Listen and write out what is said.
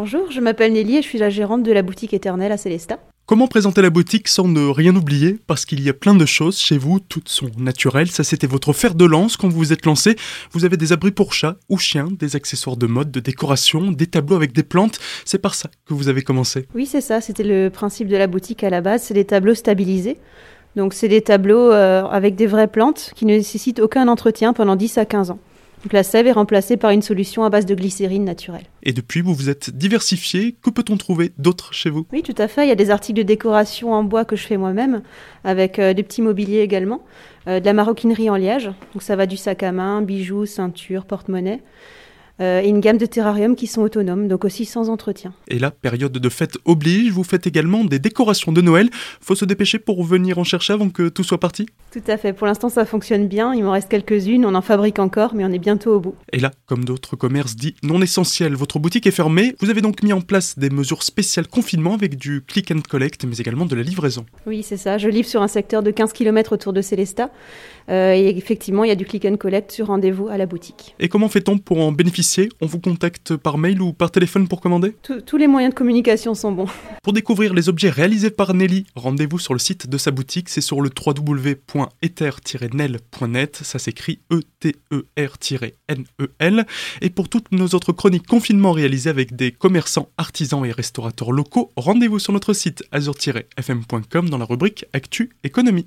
Bonjour, je m'appelle Nelly et je suis la gérante de la boutique éternelle à Célestat. Comment présenter la boutique sans ne rien oublier? Parce qu'il y a plein de choses chez vous, toutes sont naturelles. Ça, c'était votre fer de lance quand vous vous êtes lancé. Vous avez des abris pour chats ou chiens, des accessoires de mode, de décoration, des tableaux avec des plantes. C'est par ça que vous avez commencé. Oui, c'est ça. C'était le principe de la boutique à la base. C'est des tableaux stabilisés. Donc, c'est des tableaux euh, avec des vraies plantes qui ne nécessitent aucun entretien pendant 10 à 15 ans. Donc la sève est remplacée par une solution à base de glycérine naturelle. Et depuis, vous vous êtes diversifié. Que peut-on trouver d'autre chez vous? Oui, tout à fait. Il y a des articles de décoration en bois que je fais moi-même, avec euh, des petits mobiliers également, euh, de la maroquinerie en liège. Donc ça va du sac à main, bijoux, ceinture, porte-monnaie. Euh, et une gamme de terrariums qui sont autonomes, donc aussi sans entretien. Et là, période de fête oblige, vous faites également des décorations de Noël. Faut se dépêcher pour venir en chercher avant que tout soit parti Tout à fait. Pour l'instant, ça fonctionne bien. Il m'en reste quelques-unes. On en fabrique encore, mais on est bientôt au bout. Et là, comme d'autres commerces dits non essentiels, votre boutique est fermée. Vous avez donc mis en place des mesures spéciales confinement avec du click and collect, mais également de la livraison. Oui, c'est ça. Je livre sur un secteur de 15 km autour de Célestat. Euh, et effectivement, il y a du click and collect sur rendez-vous à la boutique. Et comment fait-on pour en bénéficier? On vous contacte par mail ou par téléphone pour commander? Tous les moyens de communication sont bons. Pour découvrir les objets réalisés par Nelly, rendez-vous sur le site de sa boutique. C'est sur le www.ether-nel.net. Ça s'écrit E-T-E-R-N-E-L. Et pour toutes nos autres chroniques confinement réalisées avec des commerçants, artisans et restaurateurs locaux, rendez-vous sur notre site azur-fm.com dans la rubrique Actu Économie.